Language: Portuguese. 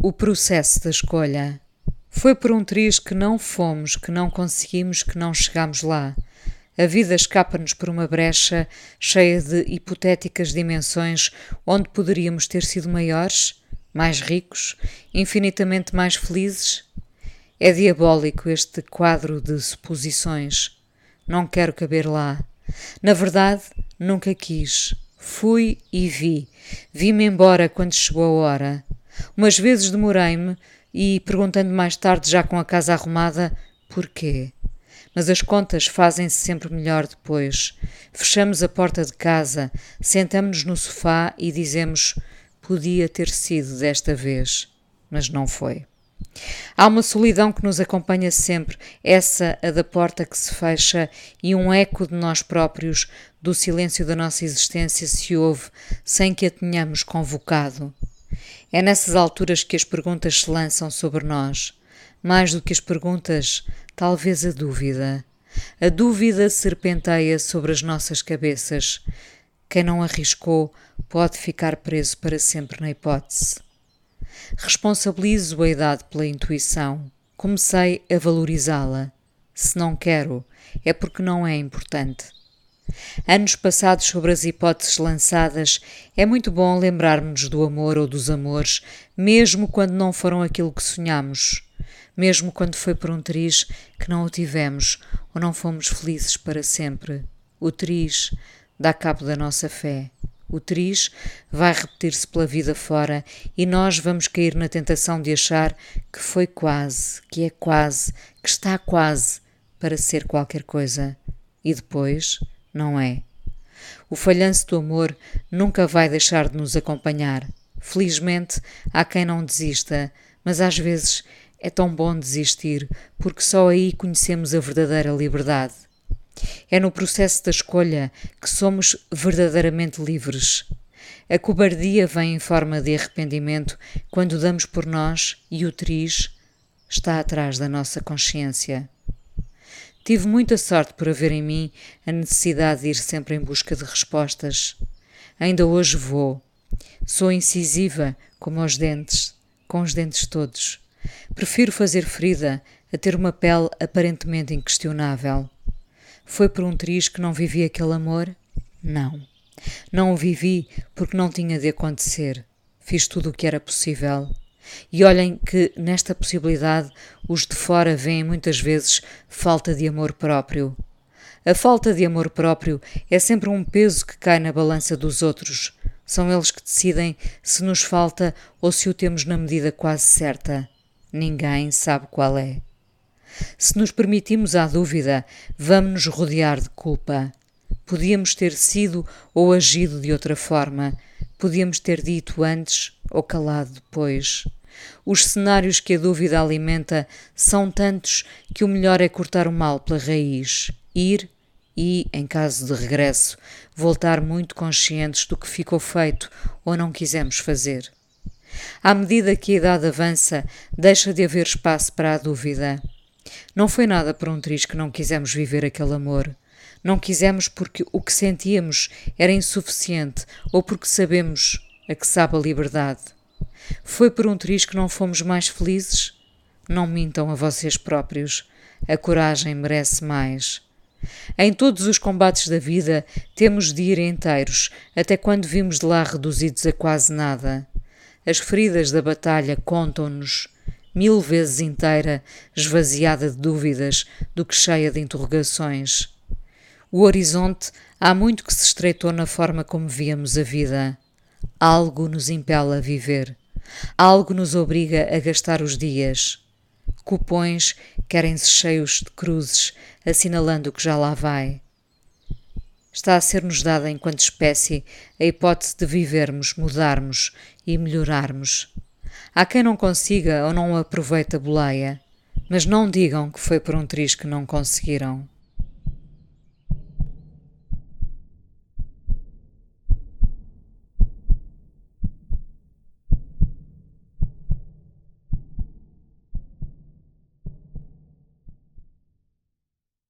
O processo da escolha. Foi por um triz que não fomos, que não conseguimos, que não chegamos lá. A vida escapa-nos por uma brecha cheia de hipotéticas dimensões onde poderíamos ter sido maiores, mais ricos, infinitamente mais felizes. É diabólico este quadro de suposições. Não quero caber lá. Na verdade, nunca quis. Fui e vi. Vi-me embora quando chegou a hora. Umas vezes demorei-me e, perguntando mais tarde, já com a casa arrumada, porquê? Mas as contas fazem-se sempre melhor depois. Fechamos a porta de casa, sentamos-nos no sofá e dizemos: podia ter sido desta vez, mas não foi. Há uma solidão que nos acompanha sempre, essa a da porta que se fecha e um eco de nós próprios, do silêncio da nossa existência se ouve, sem que a tenhamos convocado. É nessas alturas que as perguntas se lançam sobre nós. Mais do que as perguntas, talvez a dúvida. A dúvida serpenteia sobre as nossas cabeças. Quem não arriscou pode ficar preso para sempre na hipótese. Responsabilizo a idade pela intuição. Comecei a valorizá-la. Se não quero, é porque não é importante. Anos passados sobre as hipóteses lançadas, é muito bom lembrarmos do amor ou dos amores, mesmo quando não foram aquilo que sonhamos, mesmo quando foi por um triz que não o tivemos ou não fomos felizes para sempre. O triz dá cabo da nossa fé. O triz vai repetir-se pela vida fora e nós vamos cair na tentação de achar que foi quase, que é quase, que está quase para ser qualquer coisa. E depois não é? O falhanço do amor nunca vai deixar de nos acompanhar. Felizmente, há quem não desista, mas às vezes é tão bom desistir, porque só aí conhecemos a verdadeira liberdade. É no processo da escolha que somos verdadeiramente livres. A cobardia vem em forma de arrependimento quando damos por nós e o triz está atrás da nossa consciência. Tive muita sorte por haver em mim a necessidade de ir sempre em busca de respostas. Ainda hoje vou. Sou incisiva, como os dentes, com os dentes todos. Prefiro fazer ferida a ter uma pele aparentemente inquestionável. Foi por um triz que não vivi aquele amor? Não. Não o vivi porque não tinha de acontecer. Fiz tudo o que era possível. E olhem que nesta possibilidade os de fora veem muitas vezes falta de amor próprio. A falta de amor próprio é sempre um peso que cai na balança dos outros. São eles que decidem se nos falta ou se o temos na medida quase certa. Ninguém sabe qual é. Se nos permitimos a dúvida, vamos nos rodear de culpa. Podíamos ter sido ou agido de outra forma, podíamos ter dito antes ou calado depois. Os cenários que a dúvida alimenta são tantos que o melhor é cortar o mal pela raiz, ir e, em caso de regresso, voltar muito conscientes do que ficou feito ou não quisemos fazer. À medida que a idade avança, deixa de haver espaço para a dúvida. Não foi nada por um triz que não quisemos viver aquele amor. Não quisemos porque o que sentíamos era insuficiente ou porque sabemos a que sabe a liberdade. Foi por um triz que não fomos mais felizes? Não mintam a vocês próprios. A coragem merece mais. Em todos os combates da vida temos de ir inteiros, até quando vimos de lá reduzidos a quase nada. As feridas da batalha contam-nos mil vezes inteira, esvaziada de dúvidas, do que cheia de interrogações. O horizonte há muito que se estreitou na forma como víamos a vida. Algo nos impela a viver. Algo nos obriga a gastar os dias. Cupões querem-se cheios de cruzes, assinalando que já lá vai. Está a ser-nos dada enquanto espécie a hipótese de vivermos, mudarmos e melhorarmos. Há quem não consiga ou não aproveita a boleia, mas não digam que foi por um triz que não conseguiram.